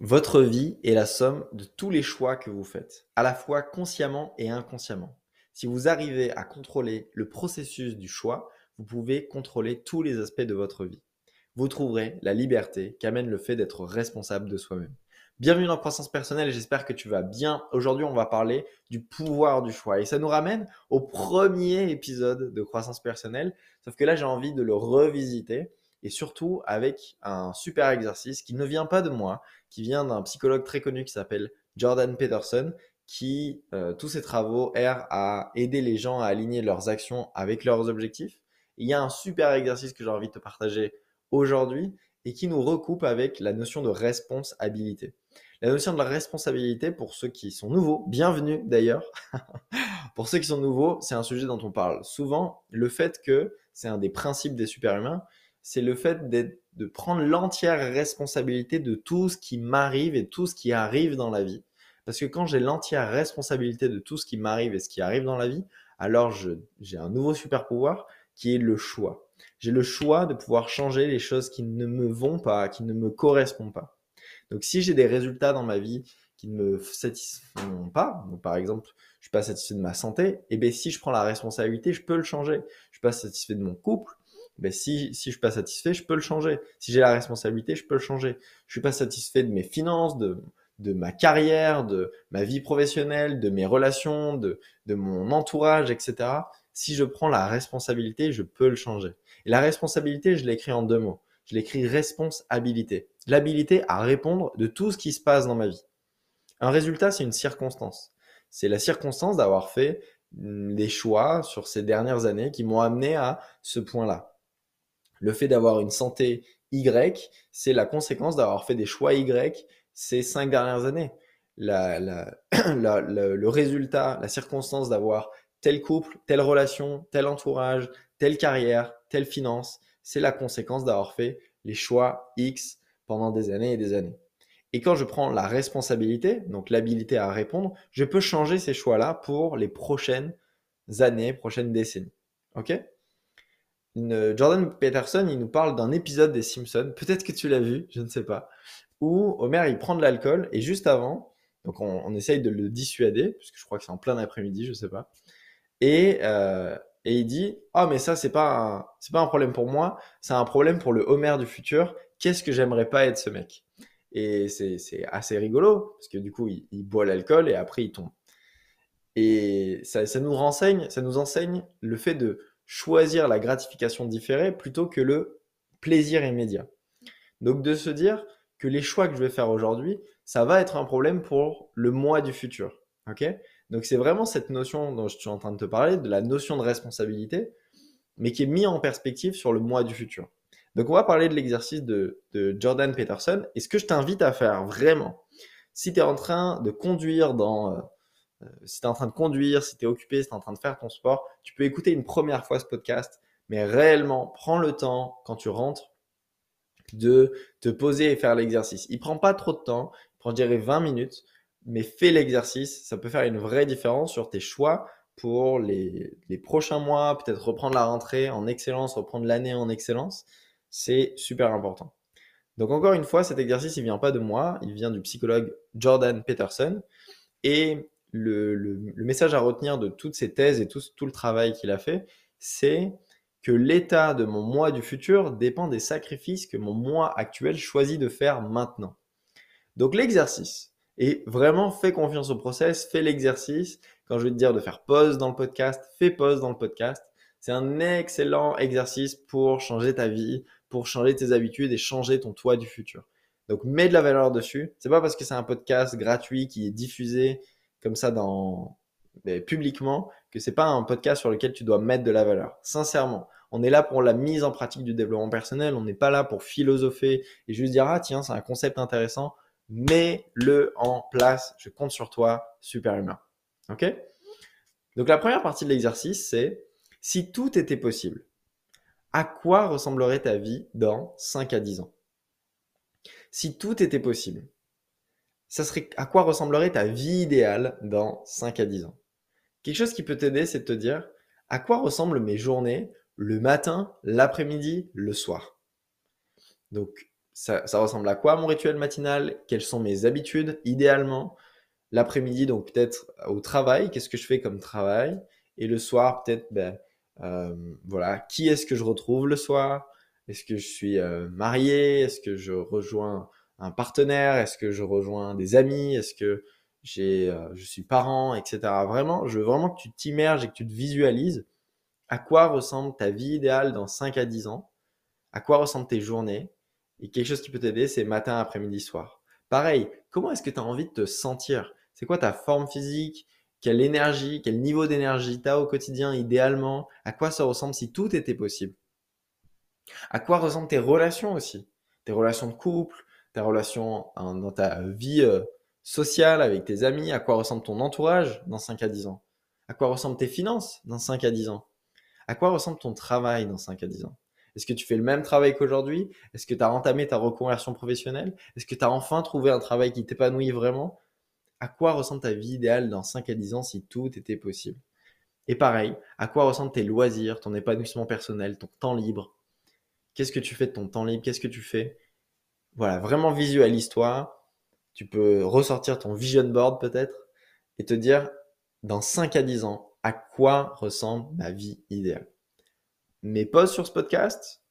Votre vie est la somme de tous les choix que vous faites, à la fois consciemment et inconsciemment. Si vous arrivez à contrôler le processus du choix, vous pouvez contrôler tous les aspects de votre vie. Vous trouverez la liberté qu'amène le fait d'être responsable de soi-même. Bienvenue dans Croissance Personnelle, j'espère que tu vas bien. Aujourd'hui, on va parler du pouvoir du choix. Et ça nous ramène au premier épisode de Croissance Personnelle, sauf que là, j'ai envie de le revisiter et surtout avec un super exercice qui ne vient pas de moi, qui vient d'un psychologue très connu qui s'appelle Jordan Peterson, qui, euh, tous ses travaux errent à aider les gens à aligner leurs actions avec leurs objectifs. il y a un super exercice que j'ai envie de te partager aujourd'hui et qui nous recoupe avec la notion de responsabilité. La notion de la responsabilité, pour ceux qui sont nouveaux, bienvenue d'ailleurs. pour ceux qui sont nouveaux, c'est un sujet dont on parle souvent. Le fait que c'est un des principes des super-humains, c'est le fait de prendre l'entière responsabilité de tout ce qui m'arrive et tout ce qui arrive dans la vie. Parce que quand j'ai l'entière responsabilité de tout ce qui m'arrive et ce qui arrive dans la vie, alors j'ai un nouveau super pouvoir qui est le choix. J'ai le choix de pouvoir changer les choses qui ne me vont pas, qui ne me correspondent pas. Donc si j'ai des résultats dans ma vie qui ne me satisfont pas, par exemple, je suis pas satisfait de ma santé, et eh bien si je prends la responsabilité, je peux le changer. Je suis pas satisfait de mon couple, ben si, si je suis pas satisfait, je peux le changer. Si j'ai la responsabilité, je peux le changer. Je suis pas satisfait de mes finances, de, de ma carrière, de ma vie professionnelle, de mes relations, de, de mon entourage, etc. Si je prends la responsabilité, je peux le changer. Et la responsabilité, je l'écris en deux mots. Je l'écris responsabilité. L'habilité à répondre de tout ce qui se passe dans ma vie. Un résultat, c'est une circonstance. C'est la circonstance d'avoir fait mm, des choix sur ces dernières années qui m'ont amené à ce point-là. Le fait d'avoir une santé Y, c'est la conséquence d'avoir fait des choix Y ces cinq dernières années. le résultat, la circonstance d'avoir tel couple, telle relation, tel entourage, telle carrière, telle finance, c'est la conséquence d'avoir fait les choix X pendant des années et des années. Et quand je prends la responsabilité, donc l'habilité à répondre, je peux changer ces choix-là pour les prochaines années, prochaines décennies. OK? Jordan Peterson, il nous parle d'un épisode des Simpsons, peut-être que tu l'as vu, je ne sais pas, où Homer il prend de l'alcool et juste avant, donc on, essaye de le dissuader, parce que je crois que c'est en plein après-midi, je sais pas, et, euh, et il dit ah mais ça c'est pas pas un problème pour moi, c'est un problème pour le Homer du futur. Qu'est-ce que j'aimerais pas être ce mec? Et c'est assez rigolo parce que du coup il, il boit l'alcool et après il tombe. Et ça, ça nous renseigne, ça nous enseigne le fait de choisir la gratification différée plutôt que le plaisir immédiat. Donc de se dire que les choix que je vais faire aujourd'hui, ça va être un problème pour le mois du futur. ok? Donc c'est vraiment cette notion dont je suis en train de te parler, de la notion de responsabilité, mais qui est mise en perspective sur le mois du futur. Donc on va parler de l'exercice de, de Jordan Peterson. Et ce que je t'invite à faire vraiment, si tu es en train de conduire dans, euh, si tu es en train de conduire, si tu es occupé, si tu es en train de faire ton sport, tu peux écouter une première fois ce podcast, mais réellement, prends le temps quand tu rentres de te poser et faire l'exercice. Il prend pas trop de temps, il prend, je dirais, 20 minutes, mais fais l'exercice. Ça peut faire une vraie différence sur tes choix pour les, les prochains mois, peut-être reprendre la rentrée en excellence, reprendre l'année en excellence. C'est super important. Donc encore une fois, cet exercice, il vient pas de moi, il vient du psychologue Jordan Peterson. Et le, message à retenir de toutes ces thèses et tout, tout le travail qu'il a fait, c'est que l'état de mon moi du futur dépend des sacrifices que mon moi actuel choisit de faire maintenant. Donc l'exercice, et vraiment fais confiance au process, fais l'exercice. Quand je vais te dire de faire pause dans le podcast, fais pause dans le podcast. C'est un excellent exercice pour changer ta vie, pour changer tes habitudes et changer ton toi du futur. Donc mets de la valeur dessus. C'est pas parce que c'est un podcast gratuit qui est diffusé comme ça dans publiquement que c'est pas un podcast sur lequel tu dois mettre de la valeur. Sincèrement, on est là pour la mise en pratique du développement personnel. On n'est pas là pour philosopher et juste dire ah tiens c'est un concept intéressant. Mets-le en place. Je compte sur toi, super humain. Ok? Donc la première partie de l'exercice, c'est si tout était possible, à quoi ressemblerait ta vie dans 5 à 10 ans? Si tout était possible, ça serait à quoi ressemblerait ta vie idéale dans 5 à 10 ans? Quelque chose qui peut t'aider, c'est de te dire à quoi ressemblent mes journées le matin, l'après-midi, le soir? Donc ça, ressemble à quoi mon rituel matinal? Quelles sont mes habitudes idéalement? L'après-midi, donc peut-être au travail, qu'est-ce que je fais comme travail? Et le soir, peut-être, ben, euh, voilà, qui est-ce que je retrouve le soir? Est-ce que je suis euh, marié? Est-ce que je rejoins un partenaire Est-ce que je rejoins des amis Est-ce que euh, je suis parent, etc. Vraiment, je veux vraiment que tu t'immerges et que tu te visualises à quoi ressemble ta vie idéale dans 5 à 10 ans, à quoi ressemblent tes journées, et quelque chose qui peut t'aider, c'est matin, après-midi, soir. Pareil, comment est-ce que tu as envie de te sentir? C'est quoi ta forme physique? Quelle énergie, quel niveau d'énergie tu as au quotidien idéalement? À quoi ça ressemble si tout était possible? À quoi ressemblent tes relations aussi? Tes relations de couple, tes relations hein, dans ta vie euh, sociale avec tes amis À quoi ressemble ton entourage dans 5 à 10 ans? À quoi ressemblent tes finances dans 5 à 10 ans? À quoi ressemble ton travail dans 5 à 10 ans? Est-ce que tu fais le même travail qu'aujourd'hui? Est-ce que tu as entamé ta reconversion professionnelle? Est-ce que tu as enfin trouvé un travail qui t'épanouit vraiment? À quoi ressemble ta vie idéale dans 5 à 10 ans si tout était possible? Et pareil, à quoi ressemblent tes loisirs, ton épanouissement personnel, ton temps libre? Qu'est-ce que tu fais de ton temps libre? Qu'est-ce que tu fais Voilà, vraiment visualise-toi. Tu peux ressortir ton vision board peut-être et te dire dans 5 à 10 ans, à quoi ressemble ma vie idéale Mets pause sur ce podcast.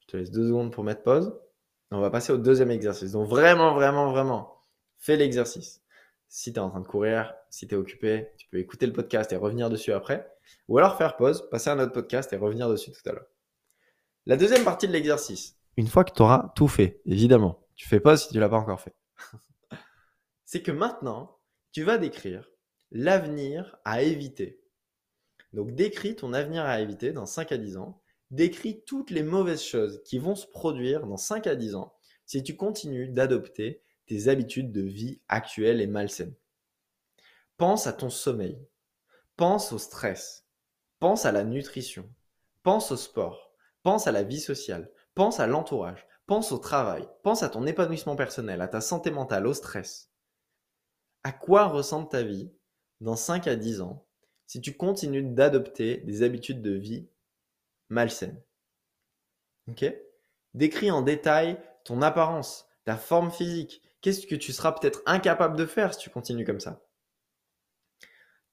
Je te laisse deux secondes pour mettre pause. On va passer au deuxième exercice. Donc vraiment, vraiment, vraiment, fais l'exercice. Si tu es en train de courir, si tu es occupé, tu peux écouter le podcast et revenir dessus après. Ou alors faire pause, passer à un autre podcast et revenir dessus tout à l'heure. La deuxième partie de l'exercice, une fois que tu auras tout fait, évidemment, tu fais pause si tu l'as pas encore fait. C'est que maintenant, tu vas décrire l'avenir à éviter. Donc décris ton avenir à éviter dans 5 à 10 ans décris toutes les mauvaises choses qui vont se produire dans 5 à 10 ans si tu continues d'adopter tes habitudes de vie actuelles et malsaines. Pense à ton sommeil. Pense au stress. Pense à la nutrition. Pense au sport. Pense à la vie sociale. Pense à l'entourage. Pense au travail. Pense à ton épanouissement personnel, à ta santé mentale, au stress. À quoi ressemble ta vie dans 5 à 10 ans si tu continues d'adopter des habitudes de vie malsaine. Ok? Décris en détail ton apparence, ta forme physique. Qu'est-ce que tu seras peut-être incapable de faire si tu continues comme ça?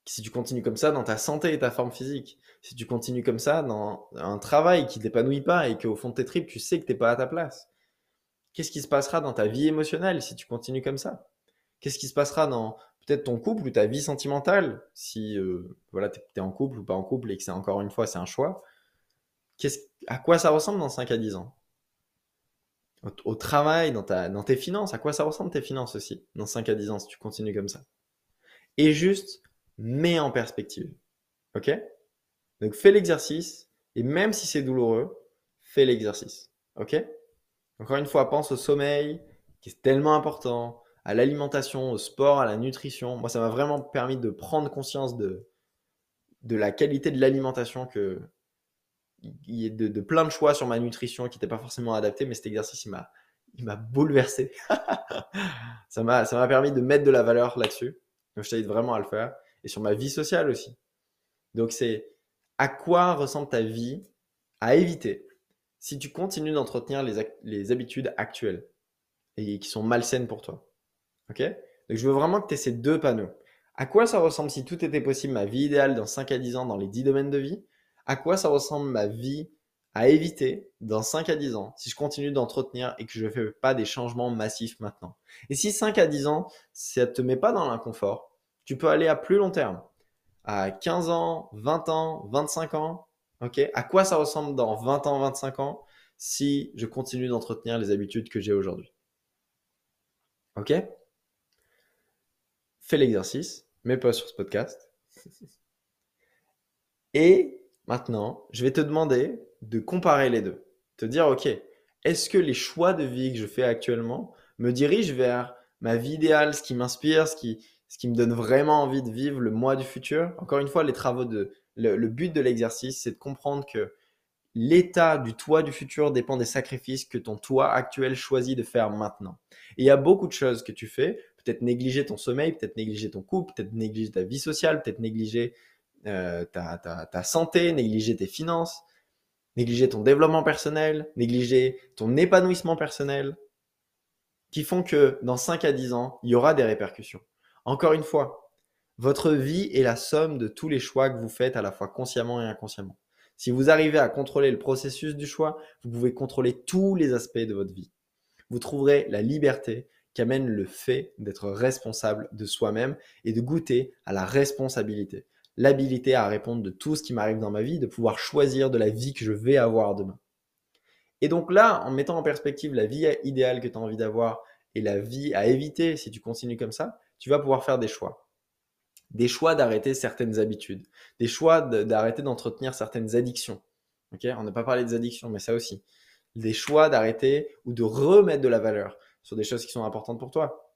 Si tu continues comme ça dans ta santé et ta forme physique. Si tu continues comme ça dans un travail qui ne t'épanouit pas et qu'au fond de tes tripes, tu sais que tu n'es pas à ta place. Qu'est-ce qui se passera dans ta vie émotionnelle si tu continues comme ça? Qu'est-ce qui se passera dans peut-être ton couple ou ta vie sentimentale si euh, voilà, tu es en couple ou pas en couple et que c'est encore une fois c'est un choix? À quoi ça ressemble dans 5 à 10 ans? Au, travail, dans, ta, dans tes finances, à quoi ça ressemble tes finances aussi dans 5 à 10 ans si tu continues comme ça? Et juste, mets en perspective. Ok? Donc fais l'exercice et même si c'est douloureux, fais l'exercice. Ok? Encore une fois, pense au sommeil qui est tellement important, à l'alimentation, au sport, à la nutrition. Moi, ça m'a vraiment permis de prendre conscience de, de la qualité de l'alimentation que, il y a de, plein de choix sur ma nutrition qui n'étaient pas forcément adaptés, mais cet exercice, il m'a, il m'a bouleversé. ça, m'a, ça m'a permis de mettre de la valeur là-dessus. Donc, je t'invite vraiment à le faire. Et sur ma vie sociale aussi. Donc, c'est à quoi ressemble ta vie à éviter si tu continues d'entretenir les, les habitudes actuelles et qui sont malsaines pour toi? Ok? Donc, je veux vraiment que tu aies ces deux panneaux. À quoi ça ressemble si tout était possible, ma vie idéale dans 5 à 10 ans dans les 10 domaines de vie? À quoi ça ressemble ma vie à éviter dans 5 à 10 ans si je continue d'entretenir et que je ne fais pas des changements massifs maintenant? Et si 5 à 10 ans, ça ne te met pas dans l'inconfort, tu peux aller à plus long terme, à 15 ans, 20 ans, 25 ans. ok? À quoi ça ressemble dans 20 ans, 25 ans si je continue d'entretenir les habitudes que j'ai aujourd'hui? Ok? Fais l'exercice, mets pas sur ce podcast. Et Maintenant, je vais te demander de comparer les deux. Te dire, OK, est-ce que les choix de vie que je fais actuellement me dirigent vers ma vie idéale, ce qui m'inspire, ce qui, ce qui me donne vraiment envie de vivre le mois du futur. Encore une fois, les travaux de, le, but de l'exercice, c'est de comprendre que l'état du toi du futur dépend des sacrifices que ton toi actuel choisit de faire maintenant. Et il y a beaucoup de choses que tu fais, peut-être négliger ton sommeil, peut-être négliger ton couple, peut-être négliger ta vie sociale, peut-être négliger euh, ta, ta santé, négliger tes finances, négliger ton développement personnel, négliger ton épanouissement personnel, qui font que dans 5 à 10 ans, il y aura des répercussions. Encore une fois, votre vie est la somme de tous les choix que vous faites à la fois consciemment et inconsciemment. Si vous arrivez à contrôler le processus du choix, vous pouvez contrôler tous les aspects de votre vie. Vous trouverez la liberté qu'amène le fait d'être responsable de soi-même et de goûter à la responsabilité. L'habilité à répondre de tout ce qui m'arrive dans ma vie, de pouvoir choisir de la vie que je vais avoir demain. Et donc là, en mettant en perspective la vie idéale que tu as envie d'avoir et la vie à éviter si tu continues comme ça, tu vas pouvoir faire des choix. Des choix d'arrêter certaines habitudes, des choix d'arrêter d'entretenir certaines addictions. Ok, On n'a pas parlé des addictions, mais ça aussi. Des choix d'arrêter ou de remettre de la valeur sur des choses qui sont importantes pour toi.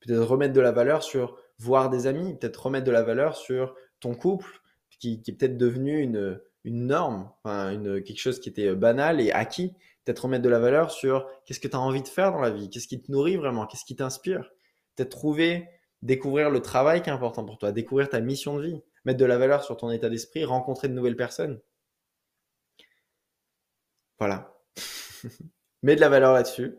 Peut-être remettre de la valeur sur voir des amis, peut-être remettre de la valeur sur ton couple, qui, est peut-être devenu une, une norme, une, quelque chose qui était banal et acquis. Peut-être remettre de la valeur sur qu'est-ce que tu as envie de faire dans la vie, qu'est-ce qui te nourrit vraiment, qu'est-ce qui t'inspire. Peut-être trouver, découvrir le travail qui est important pour toi, découvrir ta mission de vie, mettre de la valeur sur ton état d'esprit, rencontrer de nouvelles personnes. Voilà. Mets de la valeur là-dessus.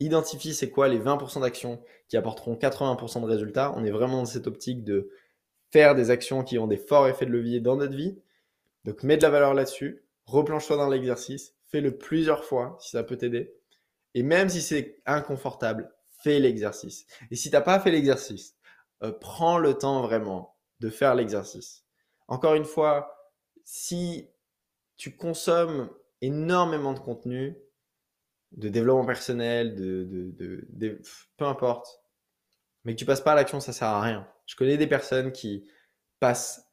Identifie c'est quoi les 20% d'actions qui apporteront 80% de résultats. On est vraiment dans cette optique de faire des actions qui ont des forts effets de levier dans notre vie donc mets de la valeur là-dessus, replanche-toi dans l'exercice, fais-le plusieurs fois si ça peut t'aider. Et même si c'est inconfortable, fais l'exercice. Et si tu n'as pas fait l'exercice, euh, prends le temps vraiment de faire l'exercice. Encore une fois, si tu consommes énormément de contenu, de développement personnel, de, de, peu importe, mais que tu passes pas à l'action, ça sert à rien. Je connais des personnes qui passent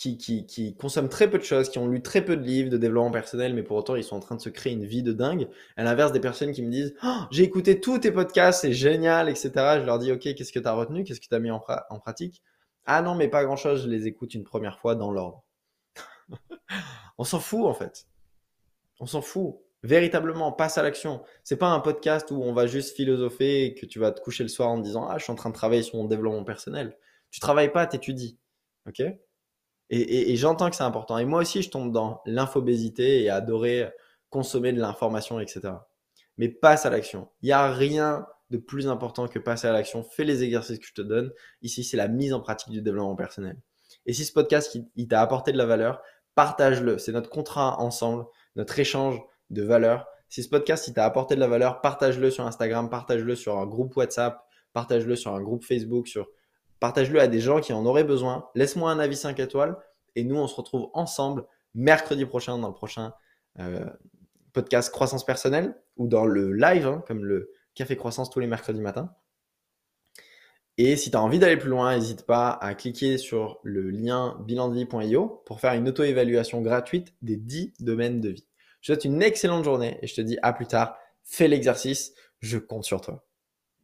qui, consomment très peu de choses, qui ont lu très peu de livres de développement personnel, mais pour autant ils sont en train de se créer une vie de dingue. À l'inverse des personnes qui me disent oh, j'ai écouté tous tes podcasts, c'est génial, etc. Je leur dis ok, qu'est-ce que tu as retenu, qu'est-ce que tu as mis en, pratique Ah non, mais pas grand-chose, je les écoute une première fois dans l'ordre. On s'en fout en fait. On s'en fout. Véritablement, passe à l'action. C'est pas un podcast où on va juste philosopher et que tu vas te coucher le soir en disant ah je suis en train de travailler sur mon développement personnel. Tu travailles pas, t'étudies. Ok? Et, j'entends que c'est important. Et moi aussi, je tombe dans l'infobésité et adorer consommer de l'information, etc. Mais passe à l'action. Il n'y a rien de plus important que passer à l'action. Fais les exercices que je te donne. Ici, c'est la mise en pratique du développement personnel. Et si ce podcast il, t'a apporté de la valeur, partage-le. C'est notre contrat ensemble, notre échange de valeur. Si ce podcast il t'a apporté de la valeur, partage-le sur Instagram, partage-le sur un groupe WhatsApp, partage-le sur un groupe Facebook, sur Partage-le à des gens qui en auraient besoin. Laisse-moi un avis 5 étoiles. Et nous, on se retrouve ensemble mercredi prochain dans le prochain euh, podcast Croissance personnelle ou dans le live, hein, comme le Café Croissance tous les mercredis matins. Et si tu as envie d'aller plus loin, n'hésite pas à cliquer sur le lien bilandevie.io pour faire une auto-évaluation gratuite des 10 domaines de vie. Je te souhaite une excellente journée et je te dis à plus tard. Fais l'exercice, je compte sur toi.